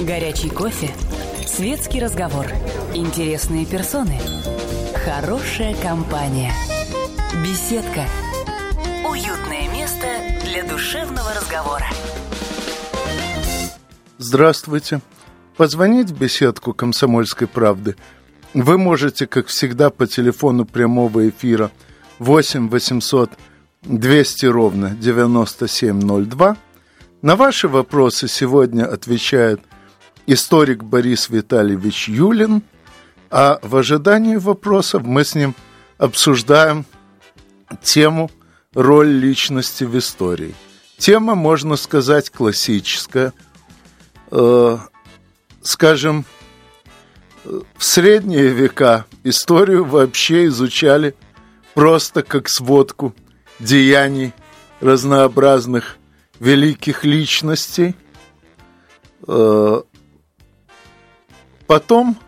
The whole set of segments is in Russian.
Горячий кофе. Светский разговор. Интересные персоны. Хорошая компания. Беседка. Уютное место для душевного разговора. Здравствуйте. Позвонить в беседку «Комсомольской правды» вы можете, как всегда, по телефону прямого эфира 8 800 200 ровно 9702. На ваши вопросы сегодня отвечает историк Борис Витальевич Юлин, а в ожидании вопросов мы с ним обсуждаем тему «Роль личности в истории». Тема, можно сказать, классическая. Э, скажем, в средние века историю вообще изучали просто как сводку деяний разнообразных великих личностей. Потом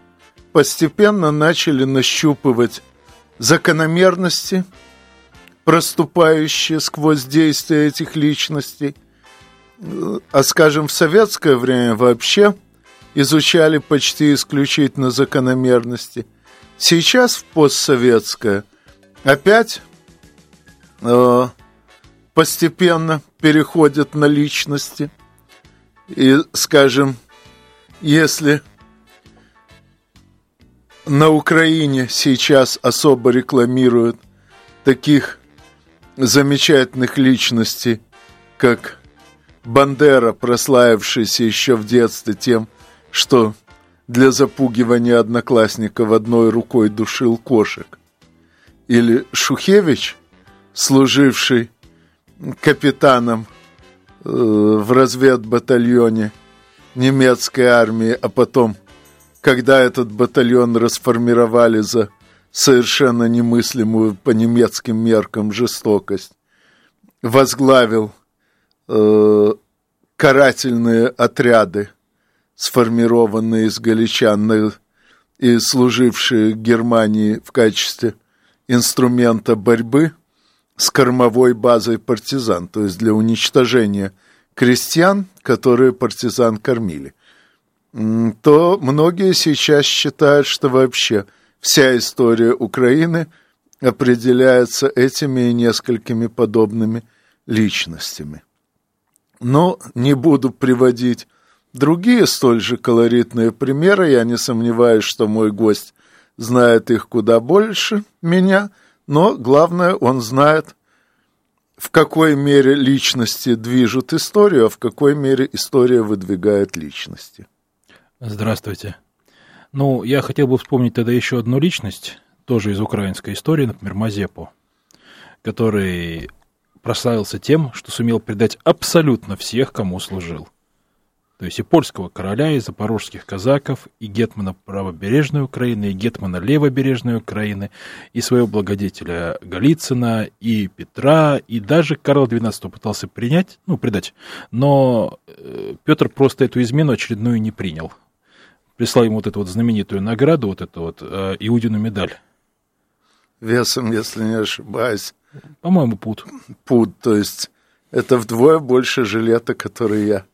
постепенно начали нащупывать закономерности, проступающие сквозь действия этих личностей. А, скажем, в советское время вообще изучали почти исключительно закономерности. Сейчас в постсоветское опять э, постепенно переходят на личности. И, скажем, если на Украине сейчас особо рекламируют таких замечательных личностей, как Бандера, прославившийся еще в детстве тем, что для запугивания одноклассников одной рукой душил кошек. Или Шухевич, служивший капитаном э, в разведбатальоне немецкой армии, а потом, когда этот батальон расформировали за совершенно немыслимую по немецким меркам жестокость, возглавил э, карательные отряды, сформированные из галичан и служившие Германии в качестве инструмента борьбы – с кормовой базой партизан, то есть для уничтожения крестьян, которые партизан кормили, то многие сейчас считают, что вообще вся история Украины определяется этими и несколькими подобными личностями. Но не буду приводить другие столь же колоритные примеры, я не сомневаюсь, что мой гость знает их куда больше меня – но главное, он знает, в какой мере личности движут историю, а в какой мере история выдвигает личности. Здравствуйте. Ну, я хотел бы вспомнить тогда еще одну личность, тоже из украинской истории, например, Мазепу, который прославился тем, что сумел предать абсолютно всех, кому служил то есть и польского короля, и запорожских казаков, и гетмана правобережной Украины, и гетмана левобережной Украины, и своего благодетеля Голицына, и Петра, и даже Карла XII пытался принять, ну, предать, но э, Петр просто эту измену очередную не принял. Прислал ему вот эту вот знаменитую награду, вот эту вот э, Иудину медаль. Весом, если не ошибаюсь. По-моему, пут. Пут, то есть это вдвое больше жилета, который я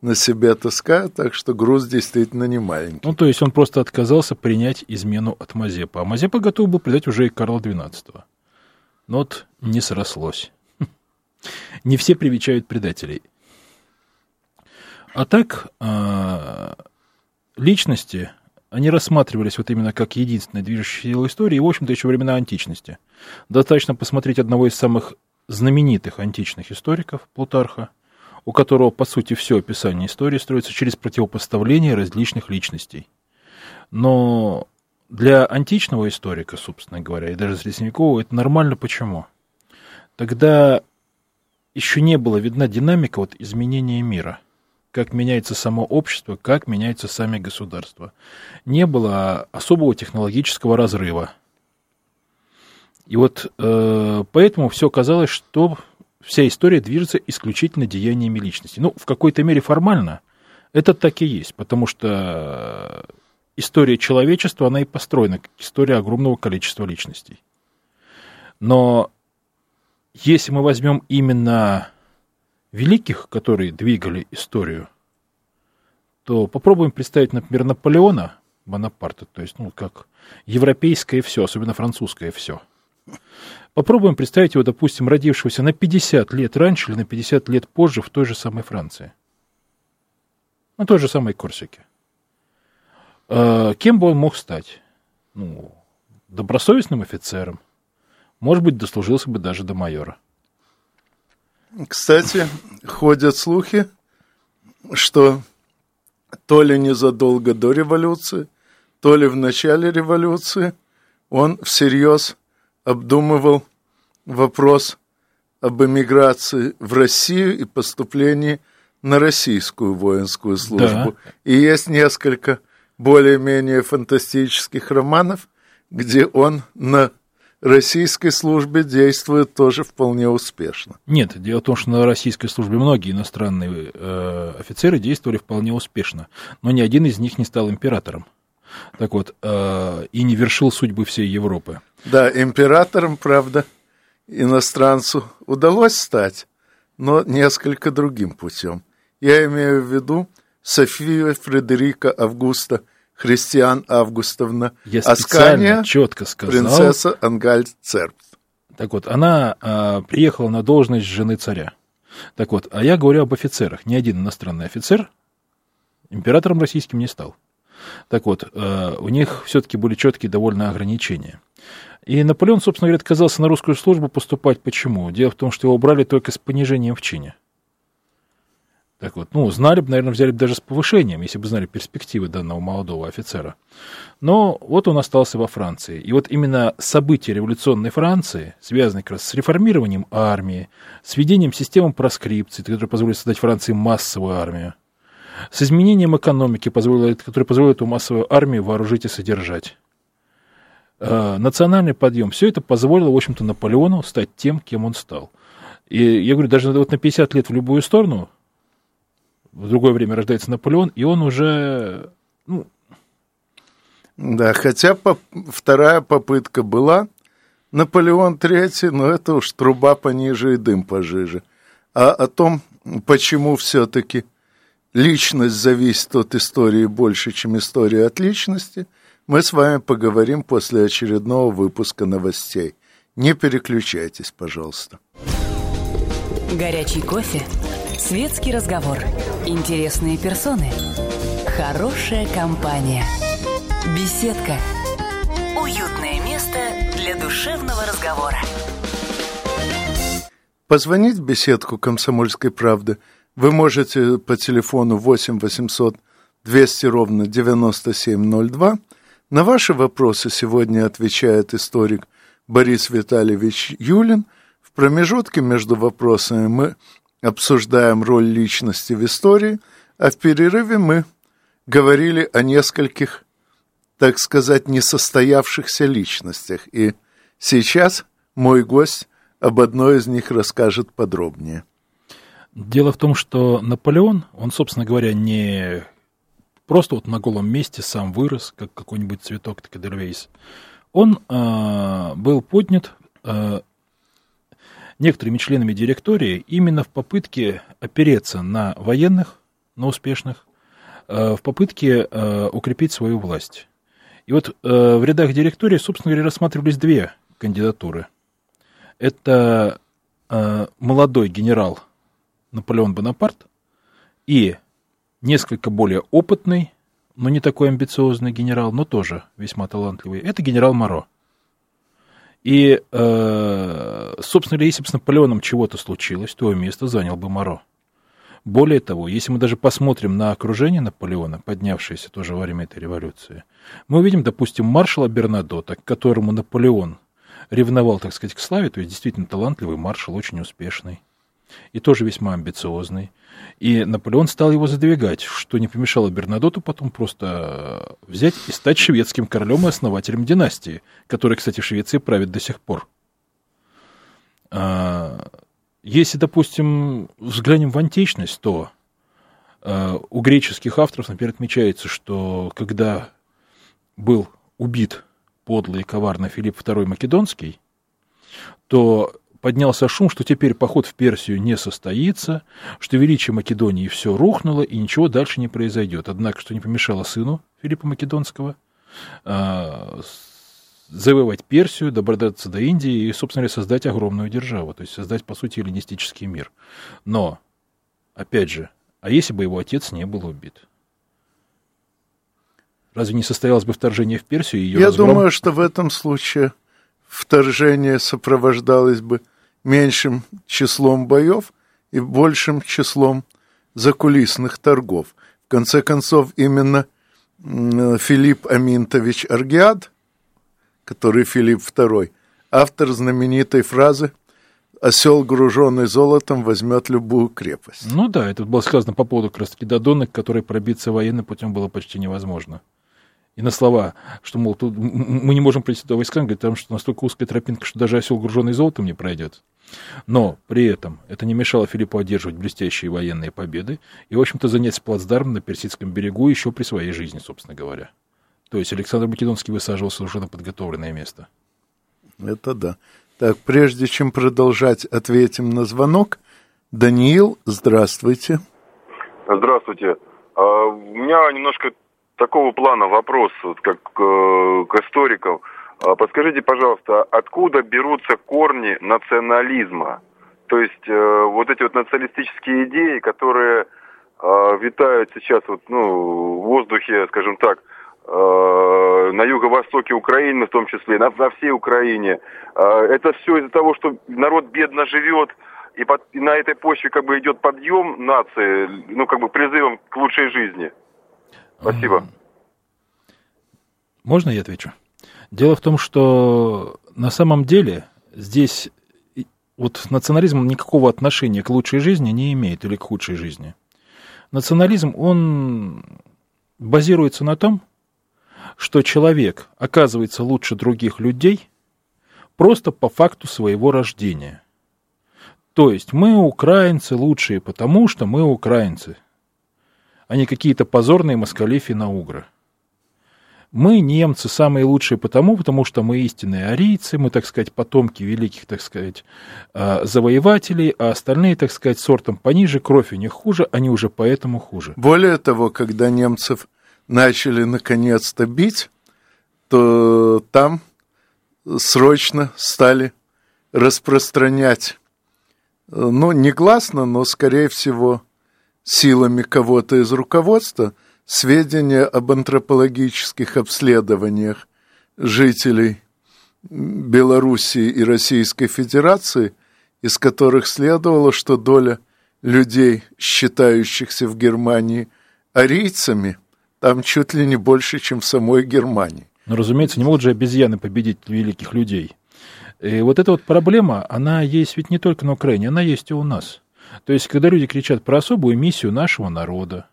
на себе таскаю, так что груз действительно не маленький. Ну, то есть он просто отказался принять измену от Мазепа. А Мазепа готов был предать уже и Карла XII. Но вот не срослось. Не все привечают предателей. А так, а, личности, они рассматривались вот именно как единственная движущая сила истории, и, в общем-то, еще времена античности. Достаточно посмотреть одного из самых знаменитых античных историков, Плутарха, у которого, по сути, все описание истории строится через противопоставление различных личностей. Но для античного историка, собственно говоря, и даже средневекового, это нормально. Почему? Тогда еще не было видна динамика вот изменения мира. Как меняется само общество, как меняются сами государства. Не было особого технологического разрыва. И вот э, поэтому все казалось, что вся история движется исключительно деяниями личности. Ну, в какой-то мере формально это так и есть, потому что история человечества, она и построена как история огромного количества личностей. Но если мы возьмем именно великих, которые двигали историю, то попробуем представить, например, Наполеона Бонапарта, то есть, ну, как европейское все, особенно французское все. Попробуем представить его, допустим, родившегося на 50 лет раньше или на 50 лет позже в той же самой Франции. На той же самой Корсике. Э, кем бы он мог стать? Ну, добросовестным офицером. Может быть, дослужился бы даже до майора. Кстати, ходят слухи, что то ли незадолго до революции, то ли в начале революции он всерьез обдумывал вопрос об эмиграции в Россию и поступлении на российскую воинскую службу. Да. И есть несколько более-менее фантастических романов, где он на российской службе действует тоже вполне успешно. Нет, дело в том, что на российской службе многие иностранные э, офицеры действовали вполне успешно, но ни один из них не стал императором. Так вот, э, и не вершил судьбы всей Европы. Да, императором, правда, иностранцу удалось стать, но несколько другим путем. Я имею в виду Софию Фредерика Августа – Христиан Августовна Я Аскания, четко сказал. Принцесса Ангальцерб. Так вот, она а, приехала на должность жены царя. Так вот, а я говорю об офицерах. Ни один иностранный офицер императором российским не стал. Так вот, а, у них все-таки были четкие довольно ограничения. И Наполеон, собственно говоря, отказался на русскую службу поступать. Почему? Дело в том, что его брали только с понижением в чине. Так вот, ну, знали бы, наверное, взяли бы даже с повышением, если бы знали перспективы данного молодого офицера. Но вот он остался во Франции. И вот именно события революционной Франции, связанные как раз с реформированием армии, с введением системы проскрипции, которая позволит создать Франции массовую армию, с изменением экономики, которая позволит эту массовую армию вооружить и содержать. Э, национальный подъем, все это позволило, в общем-то, Наполеону стать тем, кем он стал. И я говорю, даже вот на 50 лет в любую сторону в другое время рождается Наполеон, и он уже... Ну... Да, хотя по... вторая попытка была, Наполеон Третий, но это уж труба пониже и дым пожиже. А о том, почему все-таки личность зависит от истории больше, чем история от личности, мы с вами поговорим после очередного выпуска новостей. Не переключайтесь, пожалуйста. Горячий кофе Светский разговор. Интересные персоны. Хорошая компания. Беседка. Уютное место для душевного разговора. Позвонить в беседку «Комсомольской правды» вы можете по телефону 8 800 200 ровно 9702. На ваши вопросы сегодня отвечает историк Борис Витальевич Юлин. В промежутке между вопросами мы обсуждаем роль личности в истории, а в перерыве мы говорили о нескольких, так сказать, несостоявшихся личностях. И сейчас мой гость об одной из них расскажет подробнее. Дело в том, что Наполеон, он, собственно говоря, не просто вот на голом месте сам вырос, как какой-нибудь цветок Такедервейс. Он э, был поднят э, некоторыми членами директории именно в попытке опереться на военных, на успешных, э, в попытке э, укрепить свою власть. И вот э, в рядах директории, собственно говоря, рассматривались две кандидатуры. Это молодой генерал Наполеон Бонапарт и несколько более опытный, но не такой амбициозный генерал, но тоже весьма талантливый. Это генерал Моро. И, э, собственно если бы с Наполеоном чего-то случилось, то его место занял бы Моро. Более того, если мы даже посмотрим на окружение Наполеона, поднявшееся тоже во время этой революции, мы увидим, допустим, маршала Бернадота, к которому Наполеон ревновал, так сказать, к славе, то есть действительно талантливый маршал, очень успешный и тоже весьма амбициозный. И Наполеон стал его задвигать, что не помешало Бернадоту потом просто взять и стать шведским королем и основателем династии, который, кстати, в Швеции правит до сих пор. А, если, допустим, взглянем в античность, то а, у греческих авторов, например, отмечается, что когда был убит подлый и коварный Филипп II Македонский, то поднялся шум, что теперь поход в Персию не состоится, что величие Македонии все рухнуло и ничего дальше не произойдет. Однако, что не помешало сыну Филиппа Македонского а, завоевать Персию, добраться до Индии и, собственно говоря, создать огромную державу, то есть создать, по сути, эллинистический мир. Но, опять же, а если бы его отец не был убит? Разве не состоялось бы вторжение в Персию? И ее Я разгром? думаю, что в этом случае вторжение сопровождалось бы меньшим числом боев и большим числом закулисных торгов. В конце концов, именно Филипп Аминтович Аргиад, который Филипп II, автор знаменитой фразы «Осел, груженный золотом, возьмет любую крепость». Ну да, это было сказано по поводу как раз-таки Додонок, который пробиться военным путем было почти невозможно. И на слова, что, мол, тут мы не можем прийти до войска, говорит, потому что настолько узкая тропинка, что даже осел, груженный золотом, не пройдет. Но при этом это не мешало Филиппу одерживать блестящие военные победы и, в общем-то, занять плацдарм на Персидском берегу еще при своей жизни, собственно говоря. То есть Александр Македонский высаживался уже на подготовленное место. Это да. Так, прежде чем продолжать, ответим на звонок. Даниил, здравствуйте. Здравствуйте. А, у меня немножко такого плана вопрос, вот как э, к историкам. А, подскажите, пожалуйста, откуда берутся корни национализма? То есть э, вот эти вот националистические идеи, которые э, витают сейчас вот, ну, в воздухе, скажем так, э, на юго-востоке Украины в том числе, на, на всей Украине. Э, это все из-за того, что народ бедно живет, и, под, и на этой почве как бы идет подъем нации, ну, как бы призывом к лучшей жизни. Спасибо. Можно я отвечу? Дело в том, что на самом деле здесь вот национализм никакого отношения к лучшей жизни не имеет или к худшей жизни. Национализм, он базируется на том, что человек оказывается лучше других людей просто по факту своего рождения. То есть мы украинцы лучшие, потому что мы украинцы – а не какие-то позорные москали финно-угры. Мы, немцы, самые лучшие потому, потому что мы истинные арийцы, мы, так сказать, потомки великих, так сказать, а, завоевателей, а остальные, так сказать, сортом пониже, кровь у них хуже, они уже поэтому хуже. Более того, когда немцев начали наконец-то бить, то там срочно стали распространять, ну, негласно, но, скорее всего, силами кого-то из руководства сведения об антропологических обследованиях жителей Белоруссии и Российской Федерации, из которых следовало, что доля людей, считающихся в Германии арийцами, там чуть ли не больше, чем в самой Германии. Но, разумеется, не могут же обезьяны победить великих людей. И вот эта вот проблема, она есть ведь не только на Украине, она есть и у нас. То есть, когда люди кричат про особую миссию нашего народа,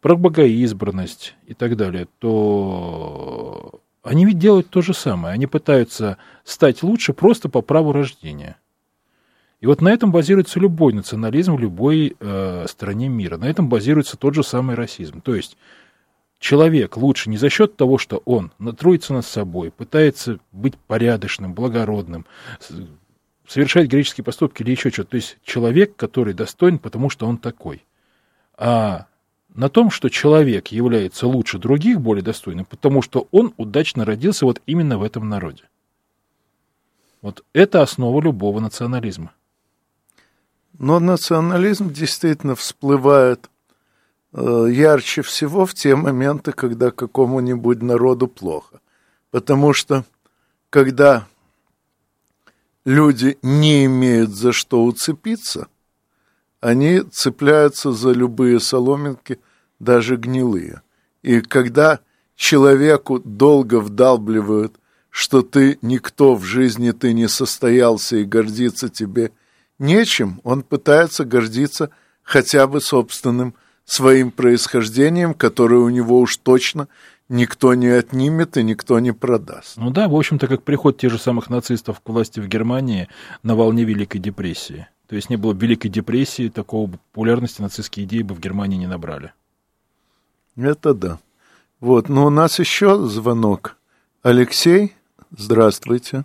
про богоизбранность и так далее, то они ведь делают то же самое. Они пытаются стать лучше просто по праву рождения. И вот на этом базируется любой национализм в любой э, стране мира. На этом базируется тот же самый расизм. То есть человек лучше не за счет того, что он натруется над собой, пытается быть порядочным, благородным, совершать греческие поступки или еще что-то. То есть человек, который достоин, потому что он такой. А на том, что человек является лучше других, более достойным, потому что он удачно родился вот именно в этом народе. Вот это основа любого национализма. Но национализм действительно всплывает э, ярче всего в те моменты, когда какому-нибудь народу плохо. Потому что когда люди не имеют за что уцепиться, они цепляются за любые соломинки, даже гнилые. И когда человеку долго вдалбливают, что ты никто в жизни, ты не состоялся и гордиться тебе нечем, он пытается гордиться хотя бы собственным своим происхождением, которое у него уж точно никто не отнимет и никто не продаст. Ну да, в общем-то, как приход тех же самых нацистов к власти в Германии на волне Великой депрессии. То есть не было Великой депрессии, такого популярности нацистские идеи бы в Германии не набрали. Это да. Вот, но у нас еще звонок. Алексей, здравствуйте.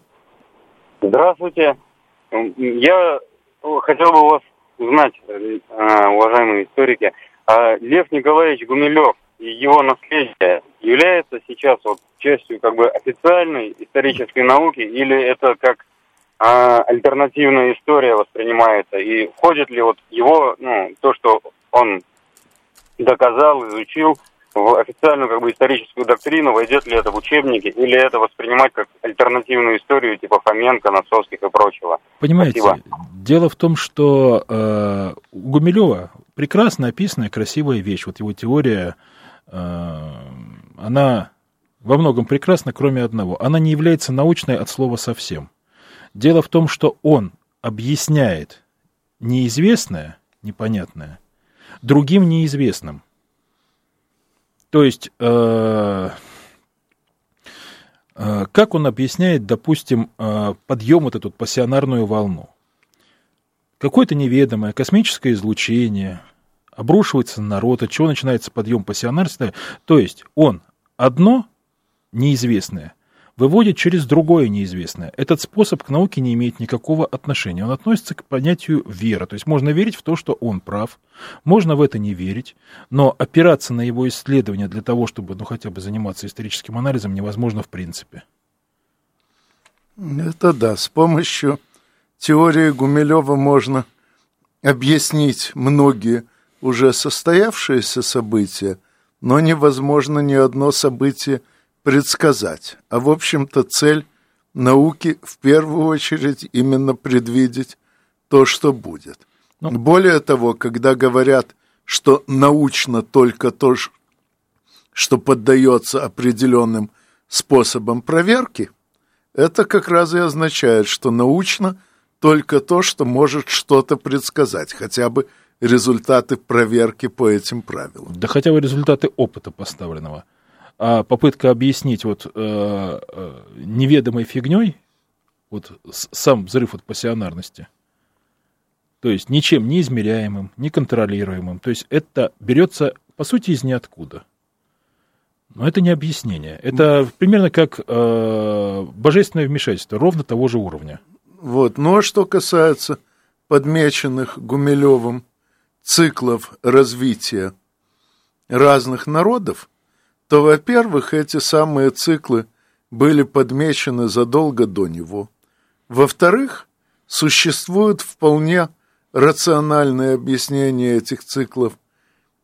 Здравствуйте. Я хотел бы у вас узнать, э, уважаемые историки, а Лев Николаевич Гумилев и его наследие является сейчас вот частью как бы официальной исторической науки или это как а, альтернативная история воспринимается и входит ли вот его ну то что он доказал изучил в официальную как бы историческую доктрину войдет ли это в учебники или это воспринимать как альтернативную историю типа Фоменко, Носовских и прочего. Понимаете, Спасибо. дело в том, что э, у Гумилева прекрасно описанная красивая вещь. Вот его теория, э, она во многом прекрасна, кроме одного. Она не является научной от слова совсем. Дело в том, что он объясняет неизвестное, непонятное, другим неизвестным. То есть, э, э, как он объясняет, допустим, э, подъем вот эту пассионарную волну? Какое-то неведомое космическое излучение обрушивается на народ, от чего начинается подъем пассионарства. То есть он одно неизвестное выводит через другое неизвестное. Этот способ к науке не имеет никакого отношения. Он относится к понятию вера. То есть можно верить в то, что он прав, можно в это не верить, но опираться на его исследования для того, чтобы ну, хотя бы заниматься историческим анализом, невозможно в принципе. Это да, с помощью теории Гумилева можно объяснить многие уже состоявшиеся события, но невозможно ни одно событие предсказать. А в общем-то цель науки в первую очередь именно предвидеть то, что будет. Ну, Более того, когда говорят, что научно только то, что поддается определенным способам проверки, это как раз и означает, что научно только то, что может что-то предсказать, хотя бы результаты проверки по этим правилам. Да хотя бы результаты опыта поставленного – а попытка объяснить вот э, э, неведомой фигней, вот сам взрыв от пассионарности, то есть ничем не измеряемым, не контролируемым, то есть это берется, по сути, из ниоткуда. Но это не объяснение. Это примерно как э, божественное вмешательство, ровно того же уровня. Вот. Ну а что касается подмеченных Гумилевым циклов развития разных народов, то, во-первых, эти самые циклы были подмечены задолго до него. Во-вторых, существует вполне рациональное объяснение этих циклов,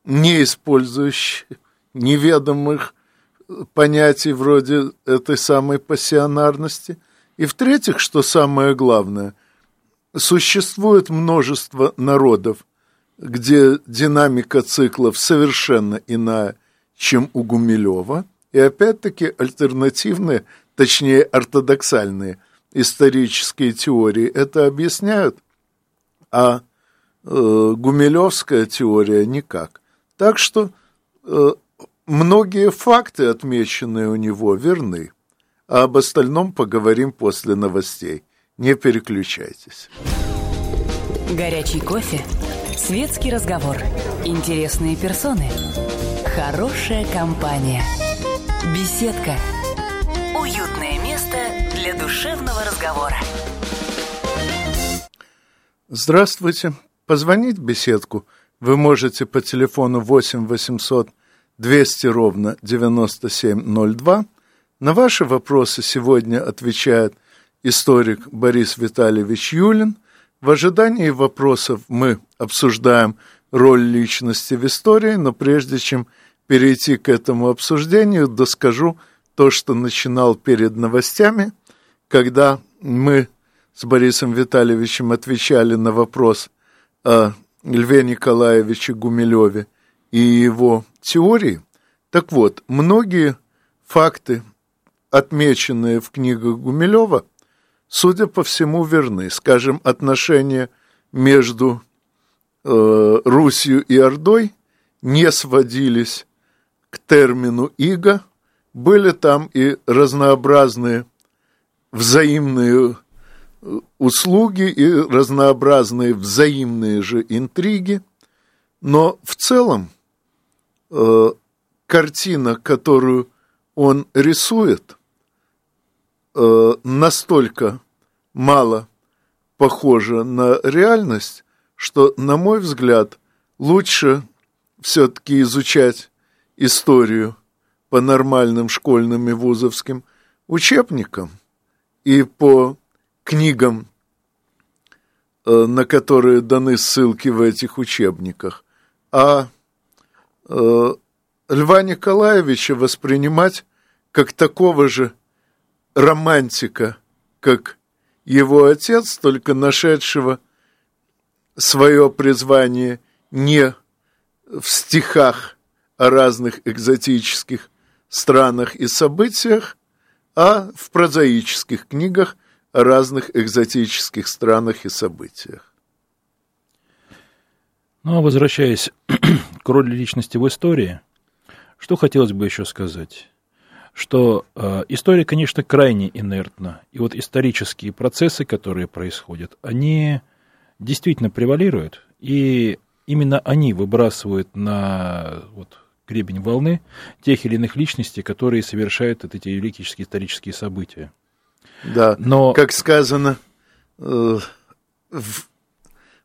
не использующие неведомых понятий вроде этой самой пассионарности. И в-третьих, что самое главное, существует множество народов, где динамика циклов совершенно иная, чем у Гумилева, и опять-таки альтернативные, точнее ортодоксальные исторические теории это объясняют, а э, гумилевская теория никак. Так что э, многие факты, отмеченные у него, верны. А об остальном поговорим после новостей. Не переключайтесь. Горячий кофе, светский разговор, интересные персоны – Хорошая компания. Беседка. Уютное место для душевного разговора. Здравствуйте. Позвонить в беседку вы можете по телефону 8 800 200 ровно 9702. На ваши вопросы сегодня отвечает историк Борис Витальевич Юлин. В ожидании вопросов мы обсуждаем роль личности в истории, но прежде чем перейти к этому обсуждению, доскажу то, что начинал перед новостями, когда мы с Борисом Витальевичем отвечали на вопрос о Льве Николаевиче Гумилеве и его теории. Так вот, многие факты, отмеченные в книгах Гумилева, судя по всему, верны. Скажем, отношения между э, Русью и Ордой не сводились к термину «иго», были там и разнообразные взаимные э, услуги и разнообразные взаимные же интриги, но в целом э, картина, которую он рисует, э, настолько мало похоже на реальность, что, на мой взгляд, лучше все-таки изучать историю по нормальным школьным и вузовским учебникам и по книгам, э, на которые даны ссылки в этих учебниках, а э, Льва Николаевича воспринимать как такого же романтика, как его отец, только нашедшего свое призвание не в стихах о разных экзотических странах и событиях, а в прозаических книгах о разных экзотических странах и событиях. Ну, а возвращаясь к роли личности в истории, что хотелось бы еще сказать? Что э, история, конечно, крайне инертна. И вот исторические процессы, которые происходят, они действительно превалируют. И именно они выбрасывают на вот, гребень волны тех или иных личностей, которые совершают эти великие исторические события. Да, Но... как сказано э, в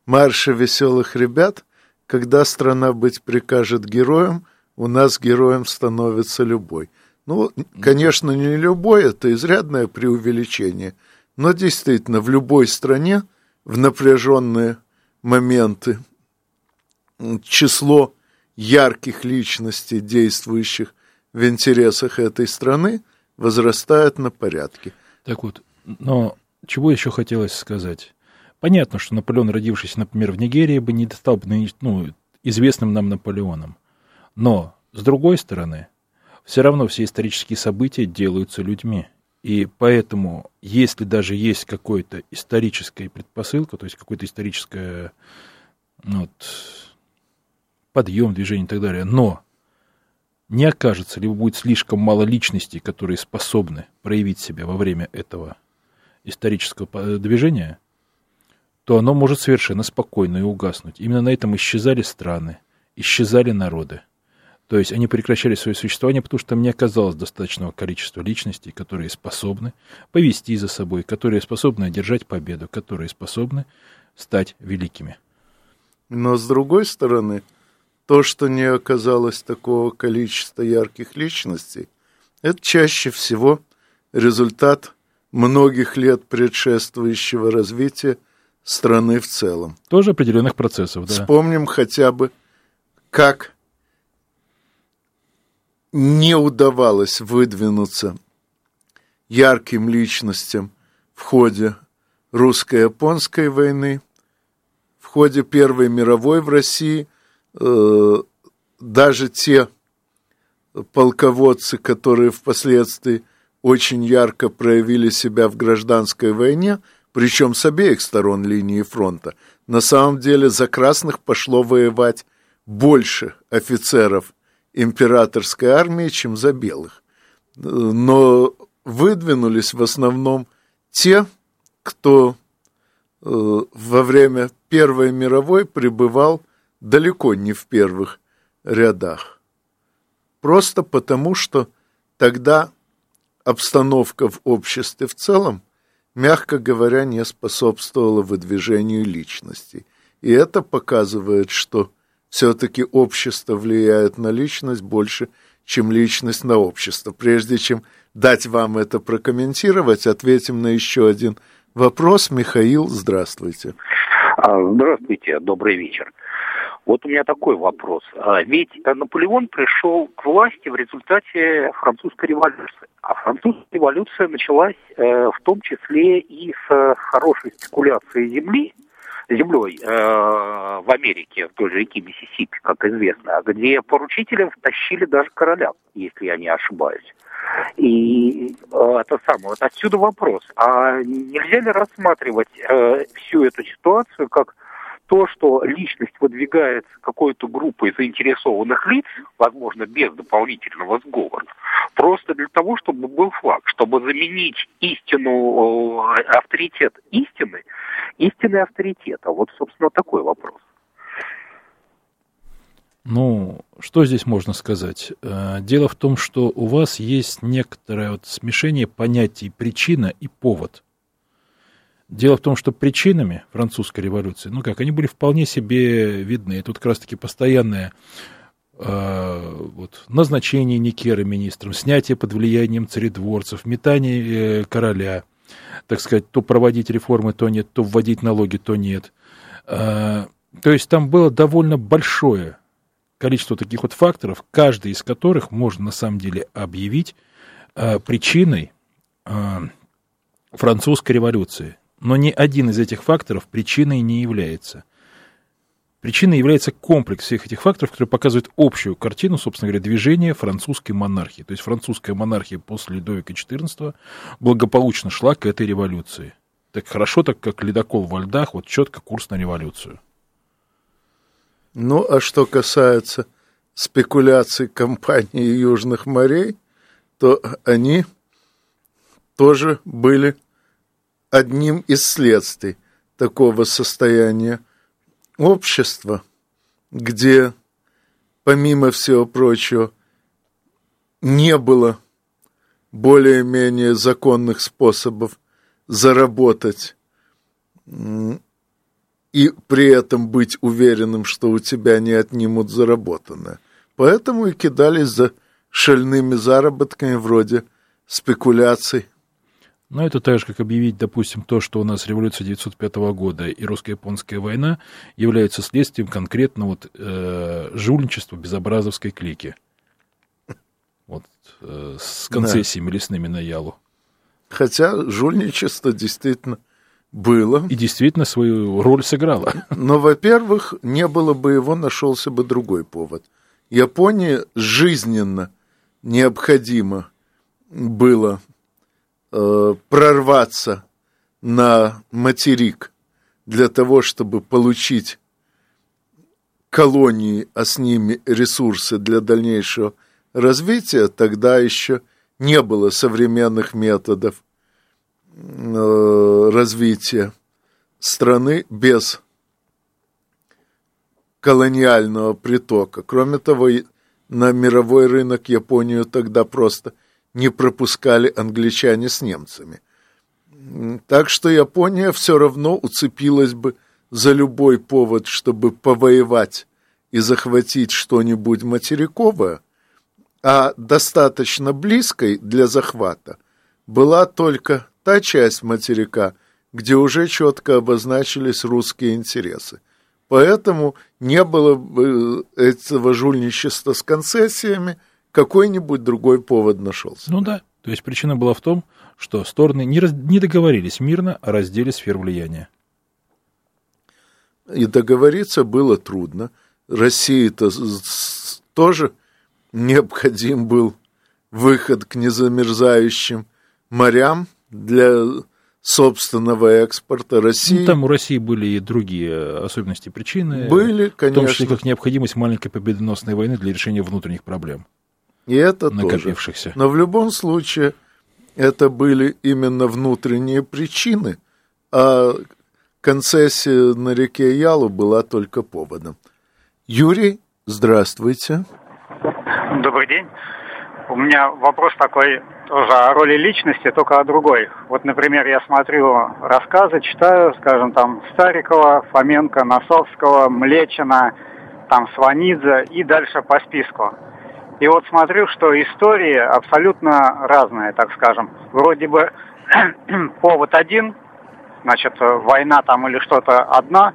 марше веселых ребят, когда страна быть прикажет героем, у нас героем становится любой. Ну, конечно, не любой, это изрядное преувеличение, но действительно в любой стране в напряженные моменты число ярких личностей, действующих в интересах этой страны, возрастает на порядке. Так вот, но чего еще хотелось сказать? Понятно, что Наполеон, родившийся, например, в Нигерии, бы не стал бы ну, известным нам Наполеоном. Но, с другой стороны, все равно все исторические события делаются людьми. И поэтому, если даже есть какой-то историческая предпосылка, то есть какое-то историческое ну, вот, подъем, движение и так далее, но не окажется, либо будет слишком мало личностей, которые способны проявить себя во время этого исторического движения, то оно может совершенно спокойно и угаснуть. Именно на этом исчезали страны, исчезали народы. То есть они прекращали свое существование, потому что там не оказалось достаточного количества личностей, которые способны повести за собой, которые способны одержать победу, которые способны стать великими. Но с другой стороны, то, что не оказалось такого количества ярких личностей, это чаще всего результат многих лет предшествующего развития страны в целом. Тоже определенных процессов, да. Вспомним хотя бы, как не удавалось выдвинуться ярким личностям в ходе русско-японской войны, в ходе Первой мировой в России, э, даже те полководцы, которые впоследствии очень ярко проявили себя в гражданской войне, причем с обеих сторон линии фронта, на самом деле за красных пошло воевать больше офицеров императорской армии, чем за белых. Но выдвинулись в основном те, кто э, во время Первой мировой пребывал далеко не в первых рядах. Просто потому, что тогда обстановка в обществе в целом, мягко говоря, не способствовала выдвижению личностей. И это показывает, что все-таки общество влияет на личность больше, чем личность на общество. Прежде чем дать вам это прокомментировать, ответим на еще один вопрос. Михаил, здравствуйте. А, здравствуйте, добрый вечер. Вот у меня такой вопрос. А, ведь Наполеон пришел к власти в результате французской революции. А французская революция началась э, в том числе и с хорошей спекуляции земли, землей э, в Америке, в той же реке Миссисипи, как известно, где поручителям втащили даже короля, если я не ошибаюсь. И э, это самое, вот отсюда вопрос, а нельзя ли рассматривать э, всю эту ситуацию как то, что личность выдвигается какой-то группой заинтересованных лиц, возможно, без дополнительного сговора, просто для того, чтобы был флаг, чтобы заменить истину, авторитет истины, истинный авторитет. А вот, собственно, такой вопрос. Ну, что здесь можно сказать? Э, дело в том, что у вас есть некоторое вот смешение понятий причина и повод. Дело в том, что причинами французской революции, ну как, они были вполне себе видны. Тут как раз-таки постоянное э, вот, назначение Никера министром, снятие под влиянием царедворцев, метание э, короля, так сказать, то проводить реформы, то нет, то вводить налоги, то нет. Э, то есть там было довольно большое количество таких вот факторов, каждый из которых можно на самом деле объявить причиной французской революции. Но ни один из этих факторов причиной не является. Причиной является комплекс всех этих факторов, которые показывают общую картину, собственно говоря, движения французской монархии. То есть французская монархия после Людовика XIV благополучно шла к этой революции. Так хорошо, так как ледокол во льдах, вот четко курс на революцию. Ну, а что касается спекуляций компании Южных морей, то они тоже были одним из следствий такого состояния общества, где, помимо всего прочего, не было более-менее законных способов заработать и при этом быть уверенным, что у тебя не отнимут заработанное. Поэтому и кидались за шальными заработками вроде спекуляций. Но это так же, как объявить, допустим, то, что у нас революция 1905 года и русско-японская война являются следствием конкретно вот, э, жульничества безобразовской клики. Вот, э, с концессиями да. лесными на Ялу. Хотя жульничество действительно было. И действительно свою роль сыграло. Но, во-первых, не было бы его, нашелся бы другой повод. Японии жизненно необходимо было э, прорваться на материк для того, чтобы получить колонии, а с ними ресурсы для дальнейшего развития, тогда еще не было современных методов Э, развития страны без колониального притока. Кроме того, на мировой рынок Японию тогда просто не пропускали англичане с немцами. Так что Япония все равно уцепилась бы за любой повод, чтобы повоевать и захватить что-нибудь материковое, а достаточно близкой для захвата была только та часть материка, где уже четко обозначились русские интересы. Поэтому не было бы этого жульничества с концессиями, какой-нибудь другой повод нашелся. Ну да, то есть причина была в том, что стороны не, раз, не договорились мирно о разделе сфер влияния. И договориться было трудно. России-то тоже необходим был выход к незамерзающим морям, для собственного экспорта России. Ну, там у России были и другие особенности причины. Были, конечно. В том числе как необходимость маленькой победоносной войны для решения внутренних проблем. И это накопившихся. Тоже. Но в любом случае это были именно внутренние причины, а концессия на реке Ялу была только поводом. Юрий, здравствуйте. Добрый день. У меня вопрос такой тоже о роли личности, только о другой. Вот, например, я смотрю рассказы, читаю, скажем, там Старикова, Фоменко, Носовского, Млечина, там Сванидзе и дальше по списку. И вот смотрю, что истории абсолютно разные, так скажем. Вроде бы повод один, значит, война там или что-то одна,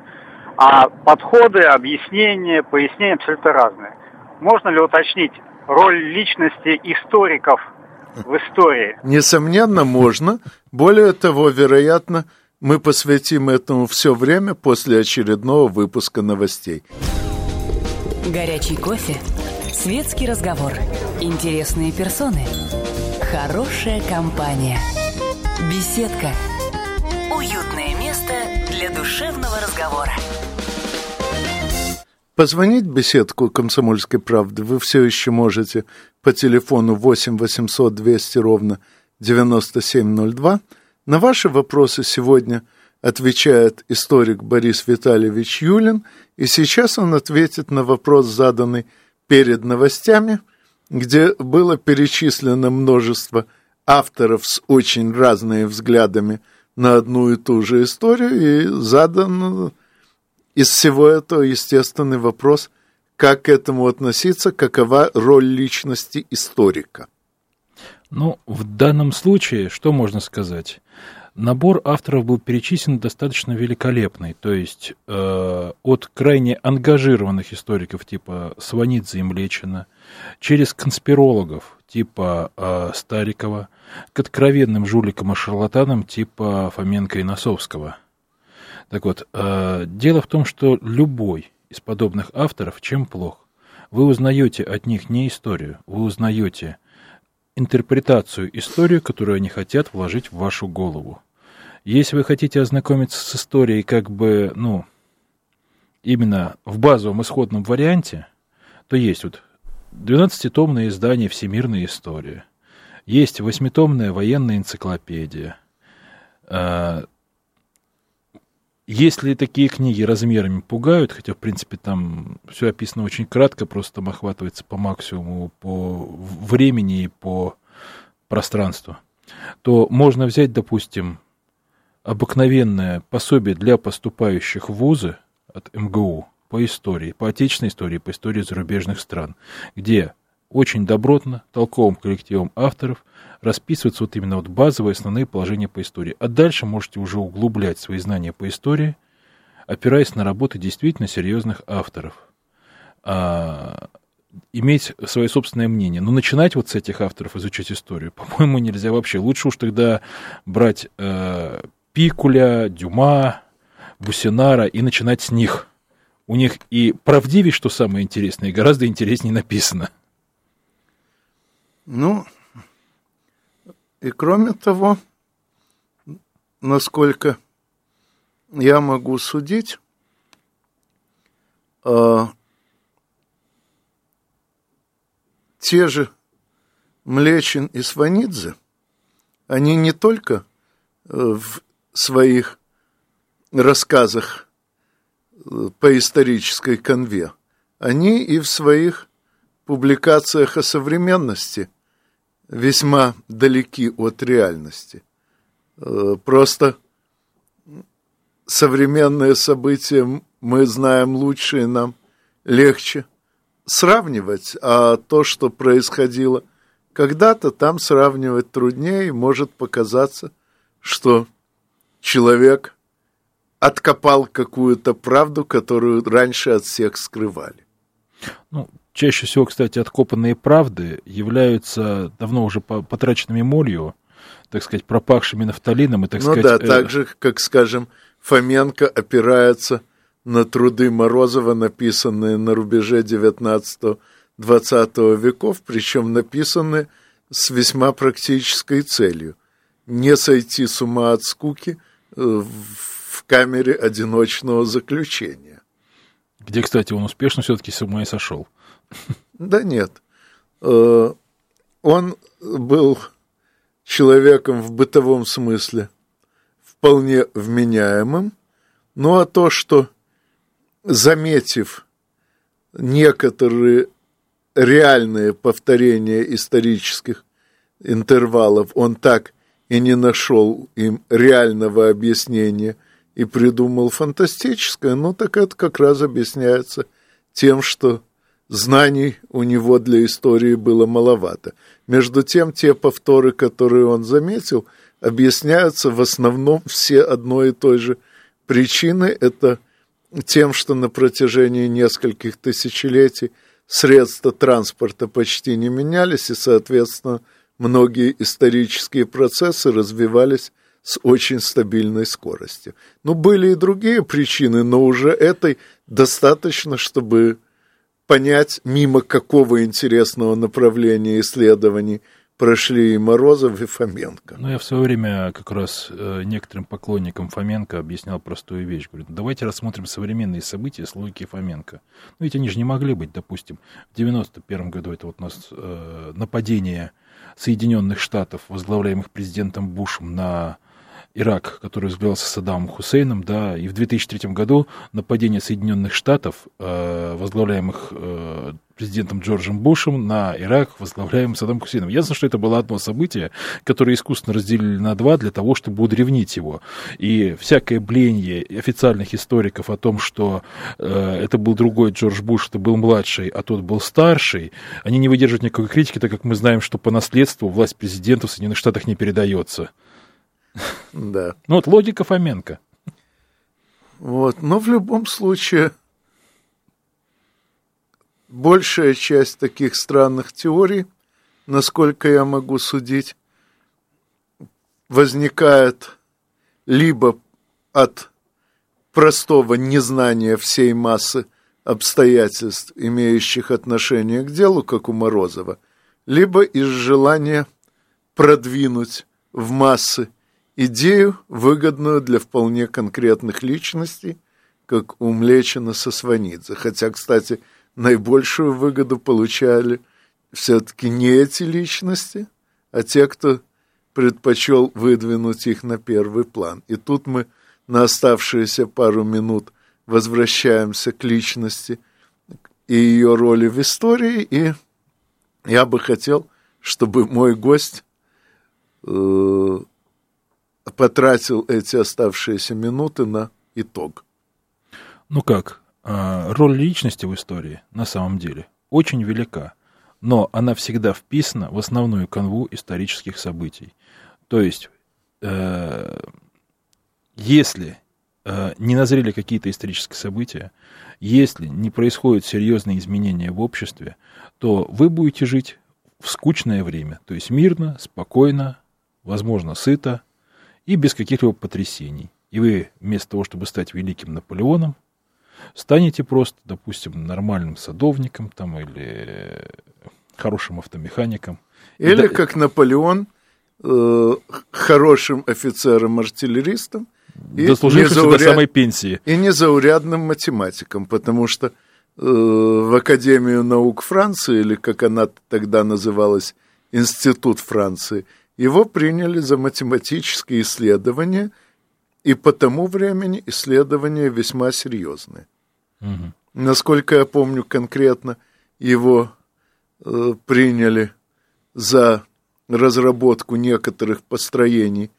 а подходы, объяснения, пояснения абсолютно разные. Можно ли уточнить роль личности историков в истории. Несомненно, можно. Более того, вероятно, мы посвятим этому все время после очередного выпуска новостей. Горячий кофе, светский разговор, интересные персоны, хорошая компания, беседка, уютное место для душевного разговора. Позвонить в беседку «Комсомольской правды» вы все еще можете по телефону 8 800 200 ровно 9702. На ваши вопросы сегодня отвечает историк Борис Витальевич Юлин, и сейчас он ответит на вопрос, заданный перед новостями, где было перечислено множество авторов с очень разными взглядами на одну и ту же историю, и задан из всего этого естественный вопрос, как к этому относиться, какова роль личности историка. Ну, в данном случае, что можно сказать? Набор авторов был перечислен достаточно великолепный, то есть э, от крайне ангажированных историков типа Сванидзе и Млечина, через конспирологов типа э, Старикова, к откровенным жуликам и шарлатанам типа Фоменко и Носовского. Так вот, э, дело в том, что любой из подобных авторов чем плох? Вы узнаете от них не историю, вы узнаете интерпретацию истории, которую они хотят вложить в вашу голову. Если вы хотите ознакомиться с историей как бы, ну, именно в базовом исходном варианте, то есть вот 12-томное издание «Всемирная история», есть восьмитомная военная энциклопедия. Если такие книги размерами пугают, хотя, в принципе, там все описано очень кратко, просто там охватывается по максимуму по времени и по пространству, то можно взять, допустим, обыкновенное пособие для поступающих в вузы от МГУ по истории, по отечественной истории, по истории зарубежных стран, где очень добротно, толковым коллективом авторов расписываются вот именно вот базовые основные положения по истории. А дальше можете уже углублять свои знания по истории, опираясь на работы действительно серьезных авторов. А, иметь свое собственное мнение. Но начинать вот с этих авторов изучать историю, по-моему, нельзя вообще. Лучше уж тогда брать э, Пикуля, Дюма, Бусинара и начинать с них. У них и правдивее, что самое интересное, и гораздо интереснее написано. Ну, и кроме того, насколько я могу судить, э, те же Млечин и Сванидзе, они не только э, в своих рассказах э, по исторической конве, они и в своих публикациях о современности весьма далеки от реальности. Э, просто современные события мы знаем лучше и нам легче сравнивать, а то, что происходило когда-то, там сравнивать труднее, может показаться, что человек откопал какую-то правду, которую раньше от всех скрывали. Ну, чаще всего, кстати, откопанные правды являются давно уже потраченными молью, так сказать, пропахшими нафталином и, так ну сказать... да, э... так же, как, скажем, Фоменко опирается на труды Морозова, написанные на рубеже 19-20 веков, причем написанные с весьма практической целью – не сойти с ума от скуки э, в камере одиночного заключения. Где, кстати, он успешно все-таки с ума и сошел. Да нет. Э, он был человеком в бытовом смысле вполне вменяемым, ну а то, что заметив некоторые реальные повторения исторических интервалов, он так и не нашел им реального объяснения и придумал фантастическое, ну так это как раз объясняется тем, что знаний у него для истории было маловато. Между тем, те повторы, которые он заметил, объясняются в основном все одной и той же причиной. Это тем, что на протяжении нескольких тысячелетий средства транспорта почти не менялись, и, соответственно, многие исторические процессы развивались с очень стабильной скоростью. Ну, были и другие причины, но уже этой достаточно, чтобы понять, мимо какого интересного направления исследований прошли и Морозов, и Фоменко. Ну, я в свое время как раз э, некоторым поклонникам Фоменко объяснял простую вещь. Говорю, «Ну, давайте рассмотрим современные события с логики Фоменко. Ну, ведь они же не могли быть, допустим, в 91 году это вот у нас э, нападение Соединенных Штатов, возглавляемых президентом Бушем на Ирак, который возглавлялся Саддамом Хусейном, да, и в 2003 году нападение Соединенных Штатов, э, возглавляемых э, президентом Джорджем Бушем, на Ирак, возглавляемым Саддамом Хусейном. Ясно, что это было одно событие, которое искусственно разделили на два для того, чтобы удревнить его. И всякое бление официальных историков о том, что э, это был другой Джордж Буш, это был младший, а тот был старший, они не выдерживают никакой критики, так как мы знаем, что по наследству власть президента в Соединенных Штатах не передается. Да. Ну вот логика Фоменко. Вот. Но в любом случае, большая часть таких странных теорий, насколько я могу судить, возникает либо от простого незнания всей массы обстоятельств, имеющих отношение к делу, как у Морозова, либо из желания продвинуть в массы идею, выгодную для вполне конкретных личностей, как у Млечина со Сванидзе. Хотя, кстати, наибольшую выгоду получали все-таки не эти личности, а те, кто предпочел выдвинуть их на первый план. И тут мы на оставшиеся пару минут возвращаемся к личности и ее роли в истории, и я бы хотел, чтобы мой гость э, потратил эти оставшиеся минуты на итог. Ну как, а, роль личности в истории на самом деле очень велика, но она всегда вписана в основную канву исторических событий. То есть, э, если э, не назрели какие-то исторические события, если не происходят серьезные изменения в обществе, то вы будете жить в скучное время, то есть мирно, спокойно, возможно, сыто и без каких-либо потрясений. И вы вместо того, чтобы стать великим Наполеоном, станете просто, допустим, нормальным садовником там, или хорошим автомехаником. Или, да... как Наполеон, э, хорошим офицером-артиллеристом, и незауряд... до самой пенсии. И незаурядным математиком, потому что э, в Академию наук Франции, или как она тогда называлась, Институт Франции, его приняли за математические исследования, и по тому времени исследования весьма серьезные. Угу. Насколько я помню конкретно, его э, приняли за разработку некоторых построений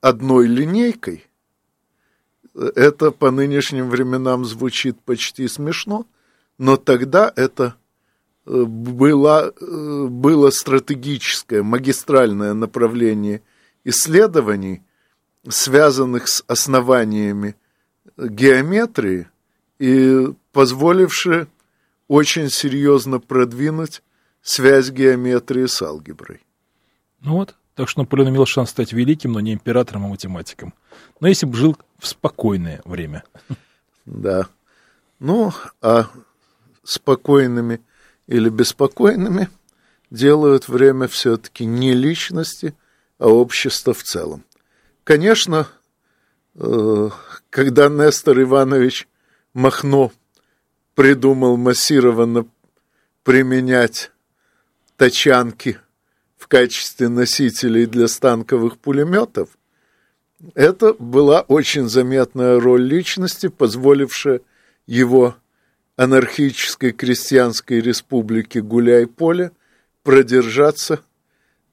одной линейкой. Это по нынешним временам звучит почти смешно, но тогда это было, э, было стратегическое, магистральное направление исследований, связанных с основаниями геометрии и позволившее очень серьезно продвинуть связь геометрии с алгеброй. Ну вот, так что Наполеон имел шанс стать великим, но не императором, а математиком. Но если бы жил в спокойное время. Да. Ну, а спокойными или беспокойными делают время все-таки не личности, а общество в целом. Конечно, э, когда Нестор Иванович Махно придумал массированно применять тачанки – в качестве носителей для станковых пулеметов, это была очень заметная роль личности, позволившая его анархической крестьянской республике Гуляй-Поле продержаться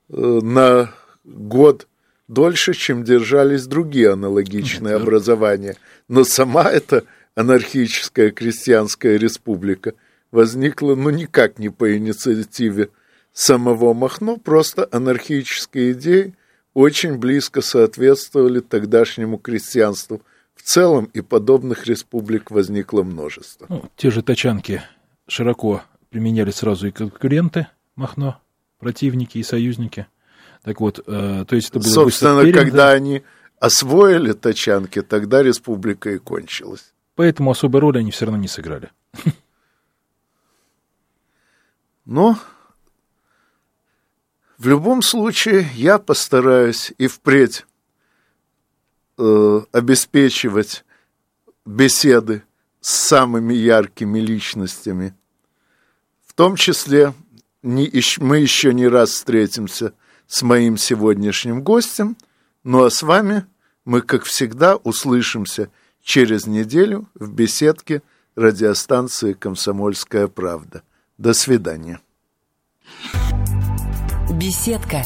э, на год дольше, чем держались другие аналогичные образования. Но сама эта анархическая крестьянская республика возникла, ну, никак не по инициативе самого Махно, просто анархические идеи очень близко соответствовали тогдашнему крестьянству целом, и подобных республик возникло множество. Ну, те же тачанки широко применяли сразу и конкуренты Махно, противники и союзники. Так вот, э, то есть это было Собственно, перед, когда они освоили тачанки, тогда республика и кончилась. Поэтому особой роли они все равно не сыграли. Но в любом случае, я постараюсь и впредь э, обеспечивать беседы с самыми яркими личностями. В том числе не, мы еще не раз встретимся с моим сегодняшним гостем, Ну а с вами мы, как всегда, услышимся через неделю в беседке радиостанции «Комсомольская правда». До свидания. Беседка.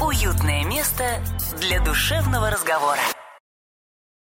Уютное место для душевного разговора.